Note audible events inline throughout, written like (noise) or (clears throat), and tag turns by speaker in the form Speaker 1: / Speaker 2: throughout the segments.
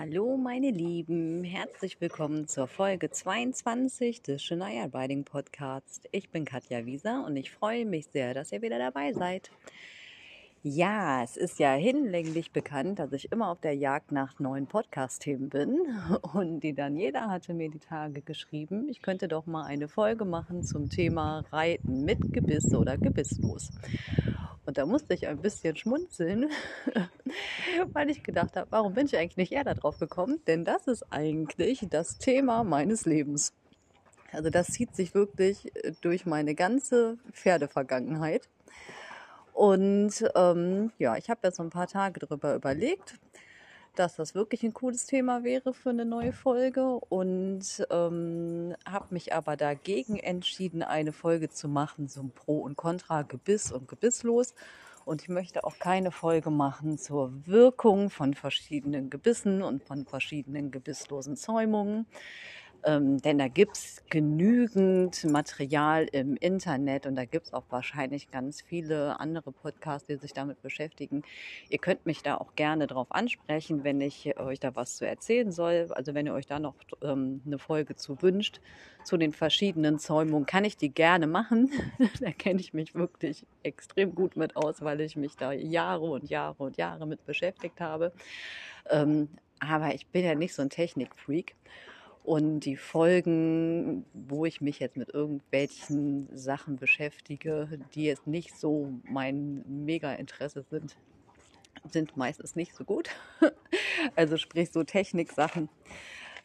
Speaker 1: Hallo meine Lieben, herzlich willkommen zur Folge 22 des Shania Riding Podcasts. Ich bin Katja Wieser und ich freue mich sehr, dass ihr wieder dabei seid. Ja, es ist ja hinlänglich bekannt, dass ich immer auf der Jagd nach neuen Podcast-Themen bin. (laughs) Und die Daniela hatte mir die Tage geschrieben, ich könnte doch mal eine Folge machen zum Thema Reiten mit Gebiss oder gebisslos. Und da musste ich ein bisschen schmunzeln, (laughs) weil ich gedacht habe, warum bin ich eigentlich nicht eher darauf gekommen? Denn das ist eigentlich das Thema meines Lebens. Also das zieht sich wirklich äh, durch meine ganze Pferdevergangenheit. Und ähm, ja, ich habe jetzt so ein paar Tage darüber überlegt, dass das wirklich ein cooles Thema wäre für eine neue Folge und ähm, habe mich aber dagegen entschieden, eine Folge zu machen zum Pro und Contra Gebiss und Gebisslos. Und ich möchte auch keine Folge machen zur Wirkung von verschiedenen Gebissen und von verschiedenen gebisslosen Zäumungen. Ähm, denn da gibt es genügend Material im Internet und da gibt es auch wahrscheinlich ganz viele andere Podcasts, die sich damit beschäftigen. Ihr könnt mich da auch gerne drauf ansprechen, wenn ich euch da was zu erzählen soll. Also wenn ihr euch da noch ähm, eine Folge zu wünscht, zu den verschiedenen Zäumungen, kann ich die gerne machen. (laughs) da kenne ich mich wirklich extrem gut mit aus, weil ich mich da Jahre und Jahre und Jahre mit beschäftigt habe. Ähm, aber ich bin ja nicht so ein Technikfreak. Und die Folgen, wo ich mich jetzt mit irgendwelchen Sachen beschäftige, die jetzt nicht so mein Mega-Interesse sind, sind meistens nicht so gut. (laughs) Also sprich so Techniksachen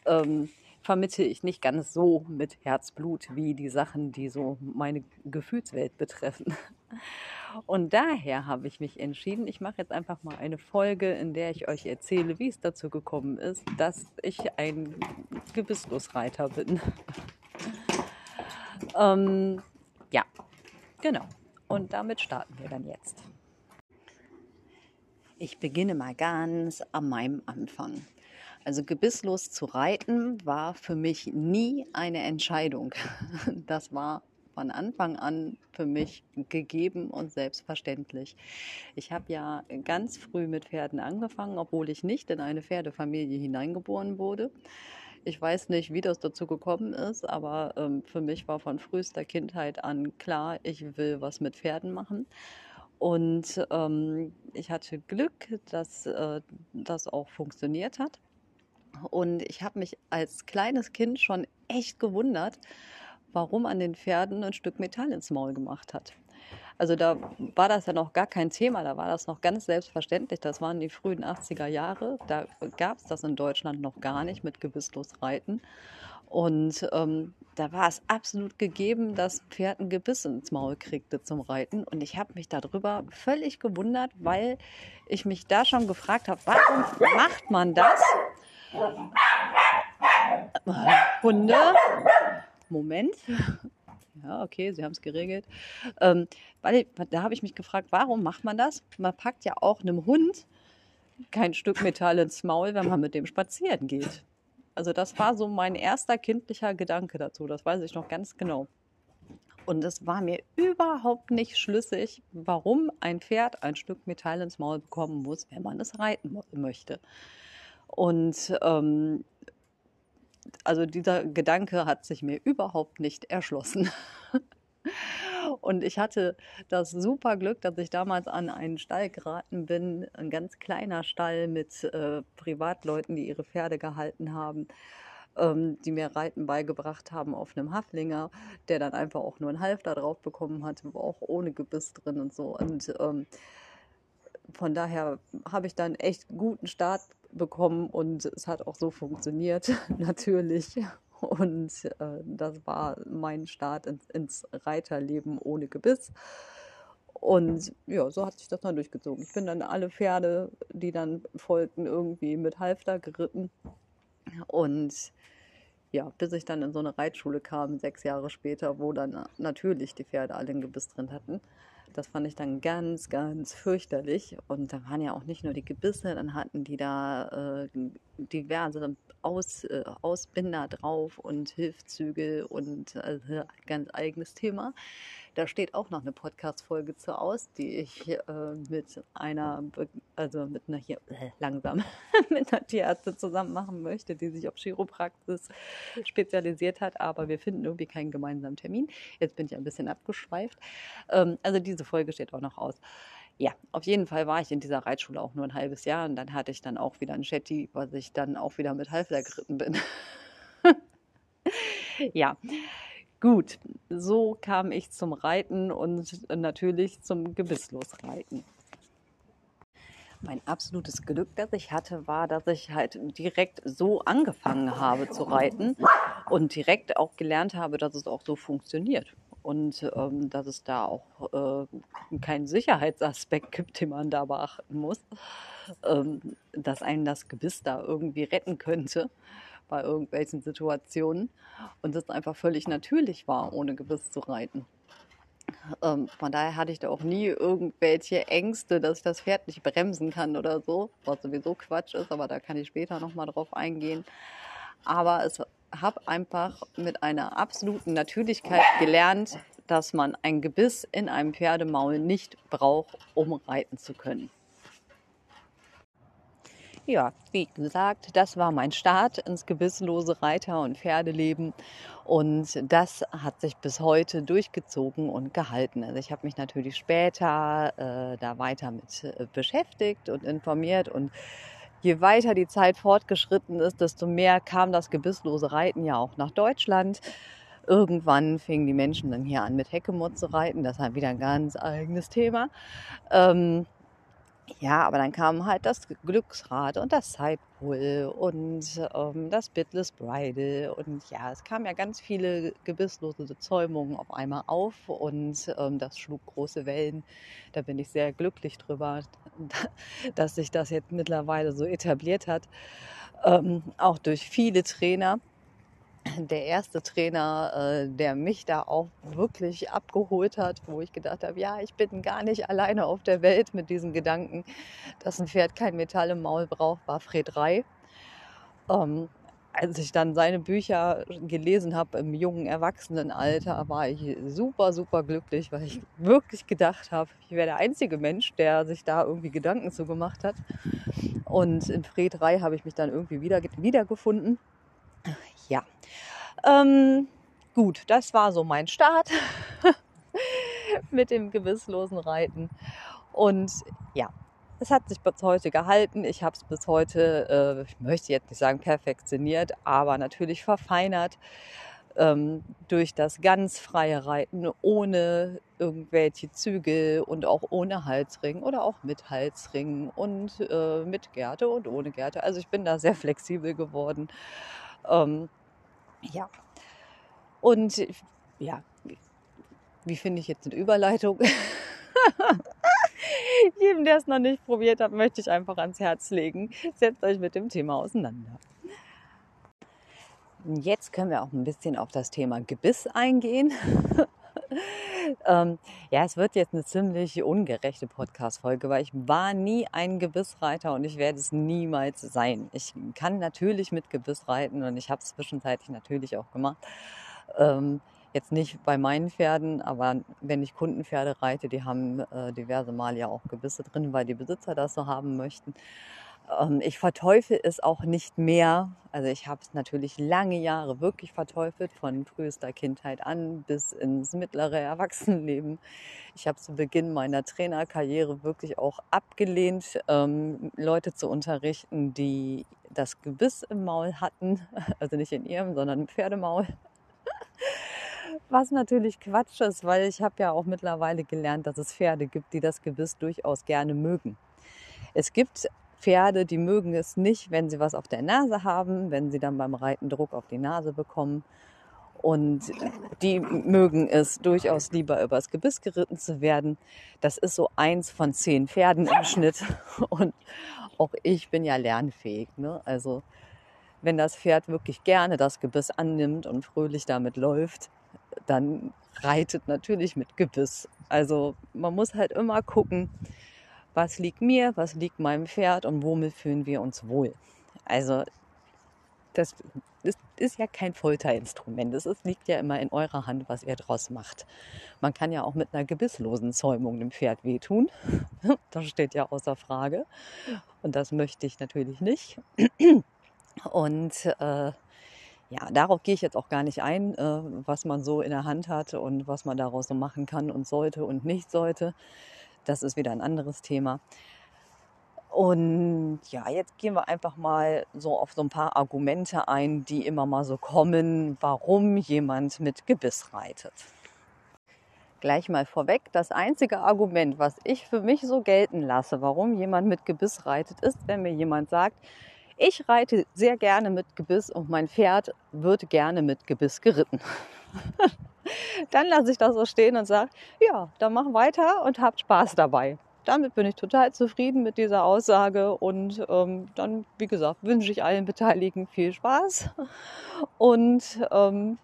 Speaker 1: ähm, vermittle ich nicht ganz so mit Herzblut wie die Sachen, die so meine Gefühlswelt betreffen. (laughs) Und daher habe ich mich entschieden, ich mache jetzt einfach mal eine Folge, in der ich euch erzähle, wie es dazu gekommen ist, dass ich ein Gebisslosreiter bin. (laughs) ähm, ja, genau. Und damit starten wir dann jetzt. Ich beginne mal ganz an meinem Anfang. Also gebisslos zu reiten war für mich nie eine Entscheidung. (laughs) Das war von Anfang an für mich gegeben und selbstverständlich. Ich habe ja ganz früh mit Pferden angefangen, obwohl ich nicht in eine Pferdefamilie hineingeboren wurde. Ich weiß nicht, wie das dazu gekommen ist, aber ähm, für mich war von frühester Kindheit an klar, ich will was mit Pferden machen. Und ähm, ich hatte Glück, dass äh, das auch funktioniert hat. Und ich habe mich als kleines Kind schon echt gewundert, warum an den Pferden ein Stück Metall ins Maul gemacht hat. Also da war das ja noch gar kein Thema, da war das noch ganz selbstverständlich. Das waren die frühen 80er Jahre. Da gab es das in Deutschland noch gar nicht mit gewisslos Reiten. Und ähm, da war es absolut gegeben, dass ein Pferd ein Gebiss ins Maul kriegte zum Reiten. Und ich habe mich darüber völlig gewundert, weil ich mich da schon gefragt habe, warum macht man das? Hunde, Moment. Ja, okay, Sie haben es geregelt. Ähm, da habe ich mich gefragt, warum macht man das? Man packt ja auch einem Hund kein Stück Metall ins Maul, wenn man mit dem spazieren geht. Also das war so mein erster kindlicher Gedanke dazu, das weiß ich noch ganz genau. Und es war mir überhaupt nicht schlüssig, warum ein Pferd ein Stück Metall ins Maul bekommen muss, wenn man es reiten möchte. Und ähm, also dieser Gedanke hat sich mir überhaupt nicht erschlossen. (laughs) Und ich hatte das super Glück, dass ich damals an einen Stall geraten bin, ein ganz kleiner Stall mit äh, Privatleuten, die ihre Pferde gehalten haben, ähm, die mir Reiten beigebracht haben auf einem Haflinger, der dann einfach auch nur einen Halfter drauf bekommen hat, auch ohne Gebiss drin und so. Und ähm, von daher habe ich dann echt guten Start bekommen und es hat auch so funktioniert, (laughs) natürlich. Und äh, das war mein Start ins, ins, Reiterleben ohne Gebiss. Und ja, so hat sich das dann durchgezogen. Ich bin dann alle Pferde, die dann folgten, irgendwie mit Halfter geritten. Und ja, bis ich dann in so eine Reitschule kam, sechs Jahre später, wo dann natürlich die Pferde alle ein Gebiss drin hatten. Das fand ich dann ganz, ganz fürchterlich. Und da waren ja auch nicht nur die Gebisse, dann hatten die da äh, diverse Aus, äh, Ausbinder drauf und Hilfszüge und äh, ganz eigenes Thema. Da steht auch noch eine Podcast-Folge zu aus, die ich äh, mit einer, also mit einer hier, äh, langsam, (laughs) mit einer Tierärztin zusammen machen möchte, die sich auf Chiropraxis spezialisiert hat. Aber wir finden irgendwie keinen gemeinsamen Termin. Jetzt bin ich ein bisschen abgeschweift. Ähm, also diese Folge steht auch noch aus. Ja, auf jeden Fall war ich in dieser Reitschule auch nur ein halbes Jahr und dann hatte ich dann auch wieder ein Shetty, was ich dann auch wieder mit Halfler geritten bin. (laughs) ja, Gut, so kam ich zum Reiten und natürlich zum Gebisslosreiten. Mein absolutes Glück, das ich hatte, war, dass ich halt direkt so angefangen habe zu reiten und direkt auch gelernt habe, dass es auch so funktioniert und ähm, dass es da auch äh, keinen Sicherheitsaspekt gibt, den man da beachten muss, ähm, dass einen das Gebiss da irgendwie retten könnte bei irgendwelchen Situationen und es einfach völlig natürlich war, ohne Gebiss zu reiten. Ähm, von daher hatte ich da auch nie irgendwelche Ängste, dass ich das Pferd nicht bremsen kann oder so, was sowieso Quatsch ist, aber da kann ich später nochmal drauf eingehen. Aber es habe einfach mit einer absoluten Natürlichkeit gelernt, dass man ein Gebiss in einem Pferdemaul nicht braucht, um reiten zu können. Ja, wie gesagt, das war mein Start ins gebisslose Reiter- und Pferdeleben. Und das hat sich bis heute durchgezogen und gehalten. Also ich habe mich natürlich später äh, da weiter mit äh, beschäftigt und informiert. Und je weiter die Zeit fortgeschritten ist, desto mehr kam das gebisslose Reiten ja auch nach Deutschland. Irgendwann fingen die Menschen dann hier an mit Heckemut zu reiten. Das ist wieder ein ganz eigenes Thema. Ähm, ja, aber dann kam halt das Glücksrad und das Sidepull und ähm, das Bitless Bridle und ja, es kamen ja ganz viele gebisslose Zäumungen auf einmal auf und ähm, das schlug große Wellen. Da bin ich sehr glücklich drüber, (laughs) dass sich das jetzt mittlerweile so etabliert hat. Ähm, auch durch viele Trainer der erste Trainer, äh, der mich da auch wirklich abgeholt hat, wo ich gedacht habe, ja, ich bin gar nicht alleine auf der Welt mit diesen Gedanken, dass ein Pferd kein Metall im Maul braucht, war Fred Rei. Ähm, als ich dann seine Bücher gelesen habe im jungen Erwachsenenalter, war ich super, super glücklich, weil ich wirklich gedacht habe, ich wäre der einzige Mensch, der sich da irgendwie Gedanken zu gemacht hat. Und in Fred Rei habe ich mich dann irgendwie wieder, wiedergefunden. Ja, ähm, gut, das war so mein Start (laughs) mit dem gewisslosen Reiten. Und ja, es hat sich bis heute gehalten. Ich habe es bis heute, äh, ich möchte jetzt nicht sagen perfektioniert, aber natürlich verfeinert ähm, durch das ganz freie Reiten ohne irgendwelche Zügel und auch ohne Halsring oder auch mit Halsring und äh, mit Gerte und ohne Gerte. Also ich bin da sehr flexibel geworden. Ähm, ja. Und ja, wie finde ich jetzt eine Überleitung? (laughs) Jedem, der es noch nicht probiert hat, möchte ich einfach ans Herz legen. Setzt euch mit dem Thema auseinander. Jetzt können wir auch ein bisschen auf das Thema Gebiss eingehen. (laughs) ähm, ja, es wird jetzt eine ziemlich ungerechte Podcast-Folge, weil ich war nie ein Gebissreiter und ich werde es niemals sein. Ich kann natürlich mit Gebiss reiten und ich habe es zwischenzeitlich natürlich auch gemacht. Ähm, jetzt nicht bei meinen Pferden, aber wenn ich Kundenpferde reite, die haben äh, diverse Mal ja auch Gebisse drin, weil die Besitzer das so haben möchten. Ähm, ich verteufel es auch nicht mehr. Also ich habe es natürlich lange Jahre wirklich verteufelt, von frühester Kindheit an bis ins mittlere Erwachsenenleben. Ich habe zu Beginn meiner Trainerkarriere wirklich auch abgelehnt, ähm, Leute zu unterrichten, die das Gebiss im Maul hatten. (laughs) Also nicht in ihrem, sondern im Pferdemaul. (laughs) Was natürlich Quatsch ist, weil ich habe ja auch mittlerweile gelernt, dass es Pferde gibt, die das Gebiss durchaus gerne mögen. Es gibt Pferde, die mögen es nicht, wenn sie was auf der Nase haben, wenn sie dann beim Reiten Druck auf die Nase bekommen. Und die mögen es durchaus lieber übers Gebiss geritten zu werden. Das ist so eins von zehn Pferden im Schnitt. (laughs) Und auch ich bin ja lernfähig. Ne? Also wenn das Pferd wirklich gerne das Gebiss annimmt und fröhlich damit läuft, dann reitet natürlich mit Gebiss. Also man muss halt immer gucken, was liegt mir, was liegt meinem Pferd und womit fühlen wir uns wohl. Also das ist, ist ja kein Folterinstrument. Es liegt ja immer in eurer Hand, was ihr draus macht. Man kann ja auch mit einer gebisslosen Zäumung dem Pferd wehtun. (laughs) Das steht ja außer Frage. Und das möchte ich natürlich nicht. Und äh, ja, darauf gehe ich jetzt auch gar nicht ein, äh, was man so in der Hand hat und was man daraus so machen kann und sollte und nicht sollte. Das ist wieder ein anderes Thema. Und ja, jetzt gehen wir einfach mal so auf so ein paar Argumente ein, die immer mal so kommen, warum jemand mit Gebiss reitet. Gleich mal vorweg, das einzige Argument, was ich für mich so gelten lasse, warum jemand mit Gebiss reitet, ist, wenn mir jemand sagt, ich reite sehr gerne mit Gebiss und mein Pferd wird gerne mit Gebiss geritten. (laughs) dann lasse ich das so stehen und sage, ja, dann mach weiter und habt Spaß dabei. Damit bin ich total zufrieden mit dieser Aussage und ähm, dann, wie gesagt, wünsche ich allen Beteiligten viel Spaß (laughs) und ähm,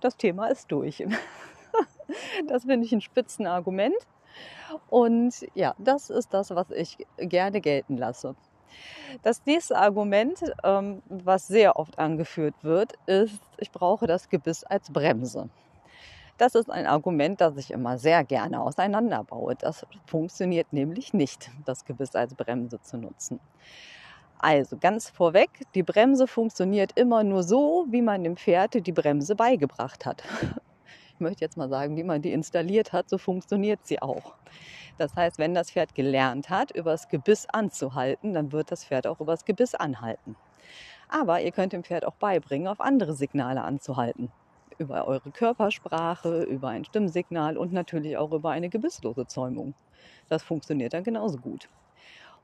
Speaker 1: das Thema ist durch. (laughs) das finde ich ein Spitzenargument und ja, das ist das, was ich gerne gelten lasse. Das nächste Argument, ähm, was sehr oft angeführt wird, ist, ich brauche das Gebiss als Bremse. Das ist ein Argument, das ich immer sehr gerne auseinanderbaue. Das funktioniert nämlich nicht, das Gebiss als Bremse zu nutzen. Also ganz vorweg, die Bremse funktioniert immer nur so, wie man dem Pferd die Bremse beigebracht hat. Ich möchte jetzt mal sagen, wie man die installiert hat, so funktioniert sie auch. Das heißt, wenn das Pferd gelernt hat, übers Gebiss anzuhalten, dann wird das Pferd auch übers Gebiss anhalten. Aber ihr könnt dem Pferd auch beibringen, auf andere Signale anzuhalten. Über eure Körpersprache, über ein Stimmsignal und natürlich auch über eine gebisslose Zäumung. Das funktioniert dann genauso gut.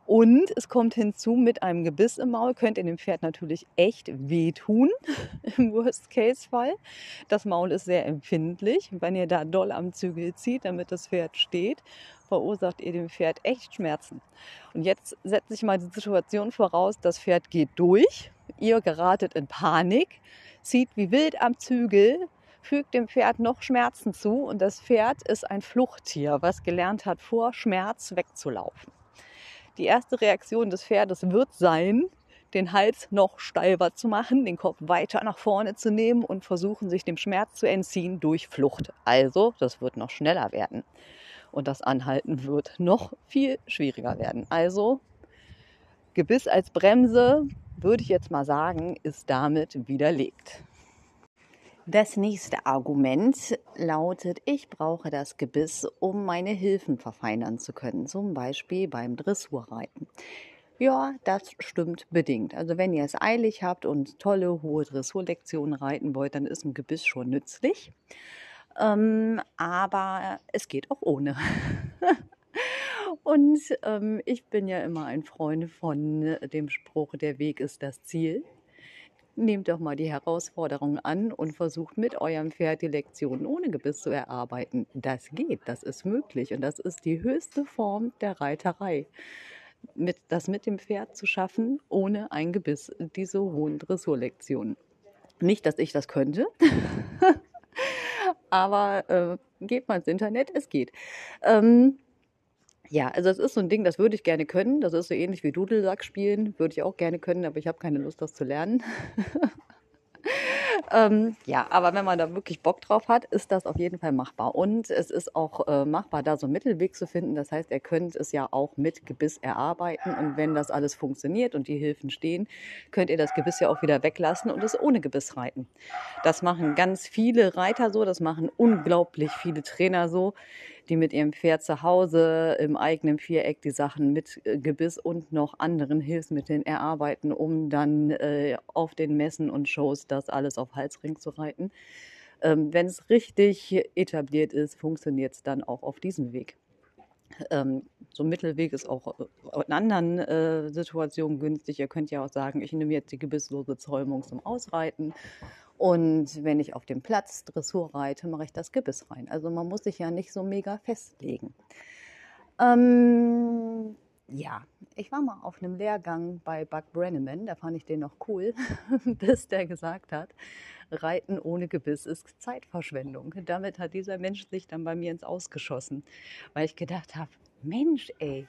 Speaker 1: Und es kommt hinzu, mit einem Gebiss im Maul könnt ihr dem Pferd natürlich echt wehtun, (laughs) im Worst-Case-Fall. Das Maul ist sehr empfindlich. Wenn ihr da doll am Zügel zieht, damit das Pferd steht, verursacht ihr dem Pferd echt Schmerzen. Und jetzt setze ich mal die Situation voraus, das Pferd geht durch, ihr geratet in Panik, zieht wie wild am Zügel, fügt dem Pferd noch Schmerzen zu und das Pferd ist ein Fluchttier, was gelernt hat, vor Schmerz wegzulaufen. Die erste Reaktion des Pferdes wird sein, den Hals noch steifer zu machen, den Kopf weiter nach vorne zu nehmen und versuchen, sich dem Schmerz zu entziehen durch Flucht. Also, das wird noch schneller werden. Und das Anhalten wird noch viel schwieriger werden. Also, Gebiss als Bremse, würde ich jetzt mal sagen, ist damit widerlegt. Das nächste Argument lautet, ich brauche das Gebiss, um meine Hilfen verfeinern zu können, zum Beispiel beim Dressurreiten. Ja, das stimmt bedingt. Also wenn ihr es eilig habt und tolle hohe Dressurlektionen reiten wollt, dann ist ein Gebiss schon nützlich. Ähm, aber es geht auch ohne. (laughs) und ähm, ich bin ja immer ein Freund von dem Spruch, der Weg ist das Ziel. Nehmt doch mal die Herausforderung an und versucht mit eurem Pferd die Lektionen ohne Gebiss zu erarbeiten. Das geht, das ist möglich und das ist die höchste Form der Reiterei. Mit, das mit dem Pferd zu schaffen, ohne ein Gebiss, diese hohen Dressurlektionen. Nicht, dass ich das könnte, (laughs) aber äh, geht mal ins Internet, es geht. Ähm, ja, also es ist so ein Ding, das würde ich gerne können. Das ist so ähnlich wie Dudelsack spielen, würde ich auch gerne können, aber ich habe keine Lust, das zu lernen. (laughs) ähm, ja, aber wenn man da wirklich Bock drauf hat, ist das auf jeden Fall machbar. Und es ist auch äh, machbar, da so einen Mittelweg zu finden. Das heißt, ihr könnt es ja auch mit Gebiss erarbeiten. Und wenn das alles funktioniert und die Hilfen stehen, könnt ihr das Gebiss ja auch wieder weglassen und es ohne Gebiss reiten. Das machen ganz viele Reiter so, das machen unglaublich viele Trainer so die mit ihrem Pferd zu Hause im eigenen Viereck die Sachen mit äh, Gebiss und noch anderen Hilfsmitteln erarbeiten, um dann äh, auf den Messen und Shows das alles auf Halsring zu reiten. Ähm, Wenn es richtig etabliert ist, funktioniert es dann auch auf diesem Weg. Ähm, so ein Mittelweg ist auch äh, in anderen äh, Situationen günstig. Ihr könnt ja auch sagen, ich nehme jetzt die gebisslose Zäumung zum Ausreiten und wenn ich auf dem Platz Dressur reite, mache ich das Gebiss rein. Also man muss sich ja nicht so mega festlegen. Ähm, ja, ich war mal auf einem Lehrgang bei Buck Brenneman, da fand ich den noch cool, (laughs) bis der gesagt hat, Reiten ohne Gebiss ist Zeitverschwendung. Damit hat dieser Mensch sich dann bei mir ins Ausgeschossen, weil ich gedacht habe, Mensch, ey,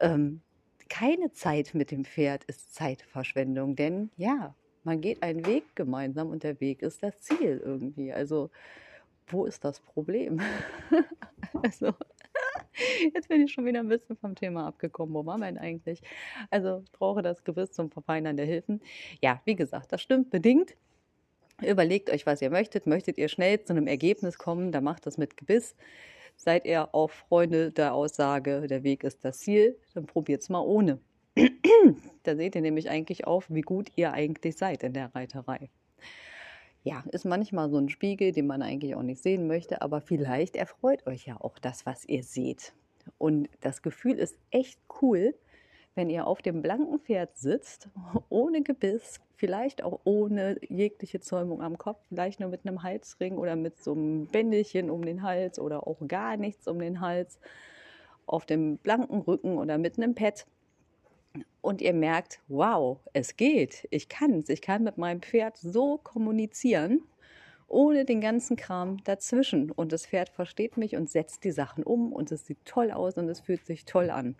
Speaker 1: ähm, keine Zeit mit dem Pferd ist Zeitverschwendung, denn ja, Man geht einen Weg gemeinsam und der Weg ist das Ziel irgendwie. Also, wo ist das Problem? (laughs) also, (laughs) Jetzt bin ich schon wieder ein bisschen vom Thema abgekommen. Wo wir denn eigentlich? Also, ich brauche das Gewiss zum Verfeinern der Hilfen. Ja, wie gesagt, das stimmt bedingt. Überlegt euch, was ihr möchtet. Möchtet ihr schnell zu einem Ergebnis kommen, dann macht das mit Gebiss. Seid ihr auch Freunde der Aussage, der Weg ist das Ziel, dann probiert es mal ohne. (clears throat) da seht ihr nämlich eigentlich auf, wie gut ihr eigentlich seid in der Reiterei. Ja, ist manchmal so ein Spiegel, den man eigentlich auch nicht sehen möchte, aber vielleicht erfreut euch ja auch das, was ihr seht. Und das Gefühl ist echt cool, wenn ihr auf dem blanken Pferd sitzt, (laughs) ohne Gebiss, vielleicht auch ohne jegliche Zäumung am Kopf, vielleicht nur mit einem Halsring oder mit so einem Bändelchen um den Hals oder auch gar nichts um den Hals, auf dem blanken Rücken oder mit einem Pad. Und ihr merkt, wow, es geht, ich kann es, ich kann mit meinem Pferd so kommunizieren, ohne den ganzen Kram dazwischen. Und das Pferd versteht mich und setzt die Sachen um und es sieht toll aus und es fühlt sich toll an.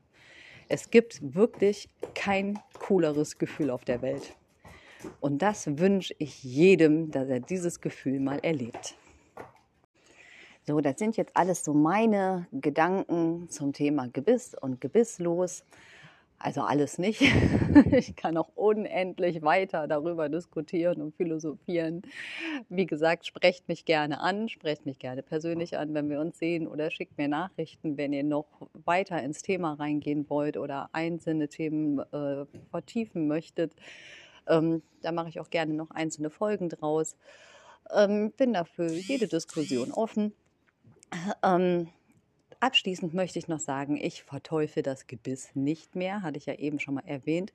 Speaker 1: Es gibt wirklich kein cooleres Gefühl auf der Welt. Und das wünsche ich jedem, dass er dieses Gefühl mal erlebt. So, das sind jetzt alles so meine Gedanken zum Thema Gebiss und Gebisslos. Also alles nicht. (laughs) Ich kann auch unendlich weiter darüber diskutieren und philosophieren. Wie gesagt, sprecht mich gerne an, sprecht mich gerne persönlich an, wenn wir uns sehen oder schickt mir Nachrichten, wenn ihr noch weiter ins Thema reingehen wollt oder einzelne Themen äh, vertiefen möchtet. Ähm, da mache ich auch gerne noch einzelne Folgen draus. Ähm, bin dafür jede Diskussion offen. Ähm, Abschließend möchte ich noch sagen, ich verteufel das Gebiss nicht mehr, hatte ich ja eben schon mal erwähnt.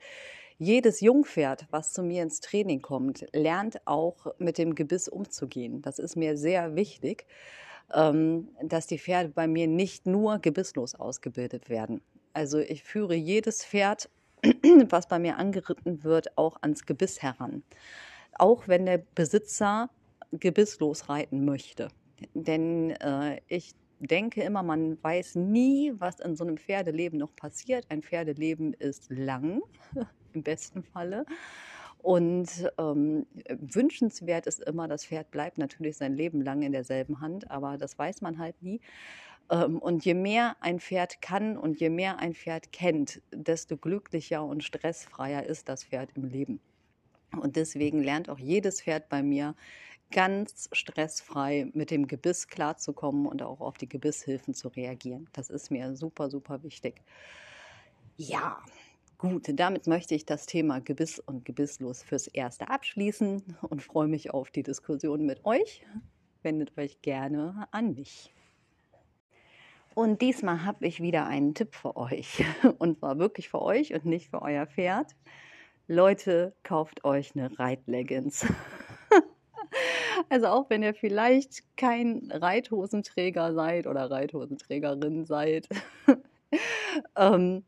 Speaker 1: Jedes Jungpferd, was zu mir ins Training kommt, lernt auch mit dem Gebiss umzugehen. Das ist mir sehr wichtig, ähm, dass die Pferde bei mir nicht nur gebisslos ausgebildet werden. Also ich führe jedes Pferd, (clears throat) was bei mir angeritten wird, auch ans Gebiss heran. Auch wenn der Besitzer gebisslos reiten möchte. Denn äh, ich denke immer, man weiß nie, was in so einem Pferdeleben noch passiert. Ein Pferdeleben ist lang, (laughs) im besten Falle. Und ähm, wünschenswert ist immer, das Pferd bleibt natürlich sein Leben lang in derselben Hand, aber das weiß man halt nie. Ähm, und je mehr ein Pferd kann und je mehr ein Pferd kennt, desto glücklicher und stressfreier ist das Pferd im Leben. Und deswegen lernt auch jedes Pferd bei mir ganz stressfrei mit dem Gebiss klarzukommen und auch auf die Gebisshilfen zu reagieren. Das ist mir super, super wichtig. Ja, gut, damit möchte ich das Thema Gebiss und Gebisslos fürs Erste abschließen und freue mich auf die Diskussion mit euch. Wendet euch gerne an mich. Und diesmal habe ich wieder einen Tipp für euch. (laughs) Und zwar wirklich für euch und nicht für euer Pferd. Leute, kauft euch eine Reitleggings. Also auch wenn ihr vielleicht kein Reithosenträger seid oder Reithosenträgerin seid. (laughs) ähm,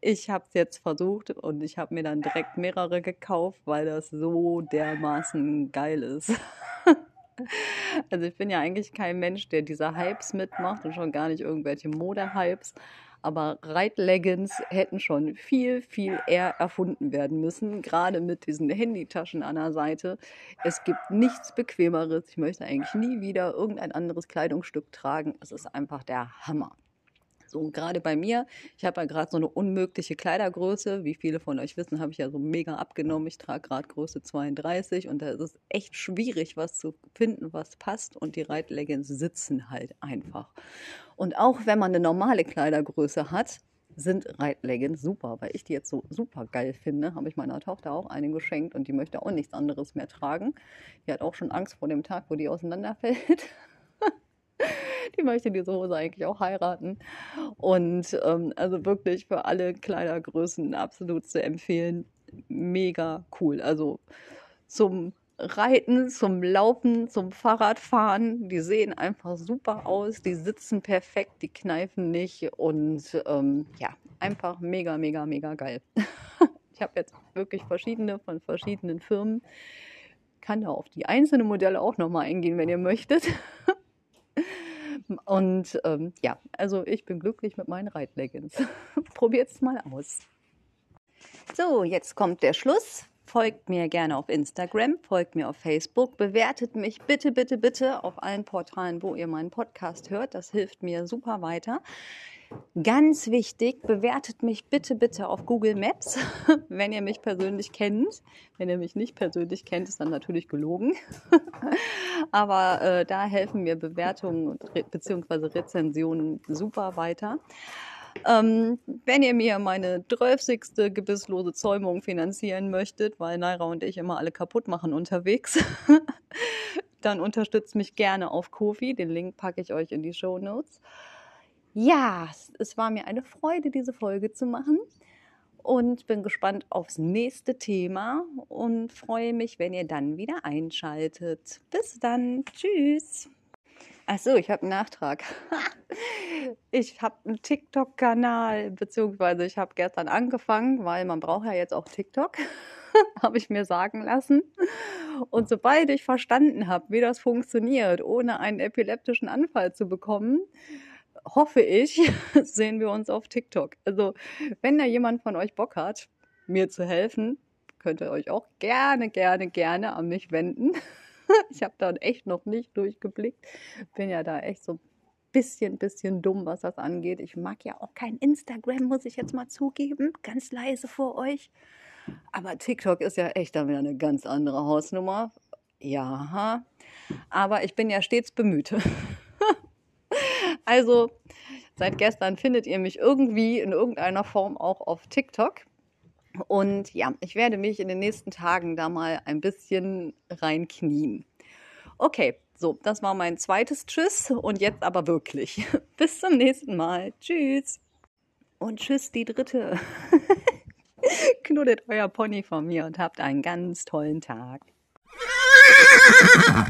Speaker 1: ich habe es jetzt versucht und ich habe mir dann direkt mehrere gekauft, weil das so dermaßen geil ist. (laughs) also ich bin ja eigentlich kein Mensch, der diese Hypes mitmacht und schon gar nicht irgendwelche Mode-Hypes. Aber Reitleggings hätten schon viel, viel eher erfunden werden müssen, gerade mit diesen Handytaschen an der Seite. Es gibt nichts Bequemeres. Ich möchte eigentlich nie wieder irgendein anderes Kleidungsstück tragen. Es ist einfach der Hammer. So, gerade bei mir, ich habe ja gerade so eine unmögliche Kleidergröße. Wie viele von euch wissen, habe ich ja so mega abgenommen. Ich trage gerade Größe 32 und da ist es echt schwierig, was zu finden, was passt. Und die Reitleggings sitzen halt einfach. Und auch wenn man eine normale Kleidergröße hat, sind Reitleggings super, weil ich die jetzt so super geil finde. Habe ich meiner Tochter auch eine geschenkt und die möchte auch nichts anderes mehr tragen. Die hat auch schon Angst vor dem Tag, wo die auseinanderfällt. (laughs) die möchte diese Hose eigentlich auch heiraten. Und ähm, also wirklich für alle Kleidergrößen absolut zu empfehlen. Mega cool. Also zum Reiten, zum Laufen, zum Fahrradfahren. Die sehen einfach super aus, die sitzen perfekt, die kneifen nicht und ähm, ja, einfach mega, mega, mega geil. (laughs) ich habe jetzt wirklich verschiedene von verschiedenen Firmen. Kann da auf die einzelnen Modelle auch nochmal eingehen, wenn ihr möchtet. (laughs) Und ähm, ja, also ich bin glücklich mit meinen Reitleggings. (laughs) Probiert es mal aus. So, jetzt kommt der Schluss Folgt mir gerne auf Instagram, folgt mir auf Facebook, bewertet mich bitte, bitte, bitte auf allen Portalen, wo ihr meinen Podcast hört. Das hilft mir super weiter. Ganz wichtig, bewertet mich bitte, bitte auf Google Maps, (laughs) wenn ihr mich persönlich kennt. Wenn ihr mich nicht persönlich kennt, ist dann natürlich gelogen. (laughs) Aber äh, da helfen mir Bewertungen bzw. Rezensionen super weiter. Ähm, wenn ihr mir meine 30. gebisslose Zäumung finanzieren möchtet, weil Naira und ich immer alle kaputt machen unterwegs, (laughs) dann unterstützt mich gerne auf Kofi. Den Link packe ich euch in die Show Notes. Ja, es war mir eine Freude, diese Folge zu machen und bin gespannt aufs nächste Thema und freue mich, wenn ihr dann wieder einschaltet. Bis dann. Tschüss. Ach so, ich habe einen Nachtrag. (laughs) ich habe einen TikTok-Kanal, beziehungsweise ich habe gestern angefangen, weil man braucht ja jetzt auch TikTok, (laughs) habe ich mir sagen lassen. Und sobald ich verstanden habe, wie das funktioniert, ohne einen epileptischen Anfall zu bekommen, hoffe ich, (laughs) sehen wir uns auf TikTok. Also, wenn da jemand von euch Bock hat, mir zu helfen, könnt ihr euch auch gerne, gerne, gerne an mich wenden. (laughs) Ich habe da echt noch nicht durchgeblickt. Bin ja da echt so ein bisschen, bisschen dumm, was das angeht. Ich mag ja auch kein Instagram, muss ich jetzt mal zugeben. Ganz leise vor euch. Aber TikTok ist ja echt dann wieder eine ganz andere Hausnummer. Ja, aber ich bin ja stets bemüht. (laughs) Also seit gestern findet ihr mich irgendwie in irgendeiner Form auch auf TikTok. Und ja, ich werde mich in den nächsten Tagen da mal ein bisschen reinknien. Okay, so, das war mein zweites Tschüss und jetzt aber wirklich. (laughs) Bis zum nächsten Mal. Tschüss. Und tschüss, die dritte. (laughs) Knuddelt euer Pony von mir und habt einen ganz tollen Tag. (laughs)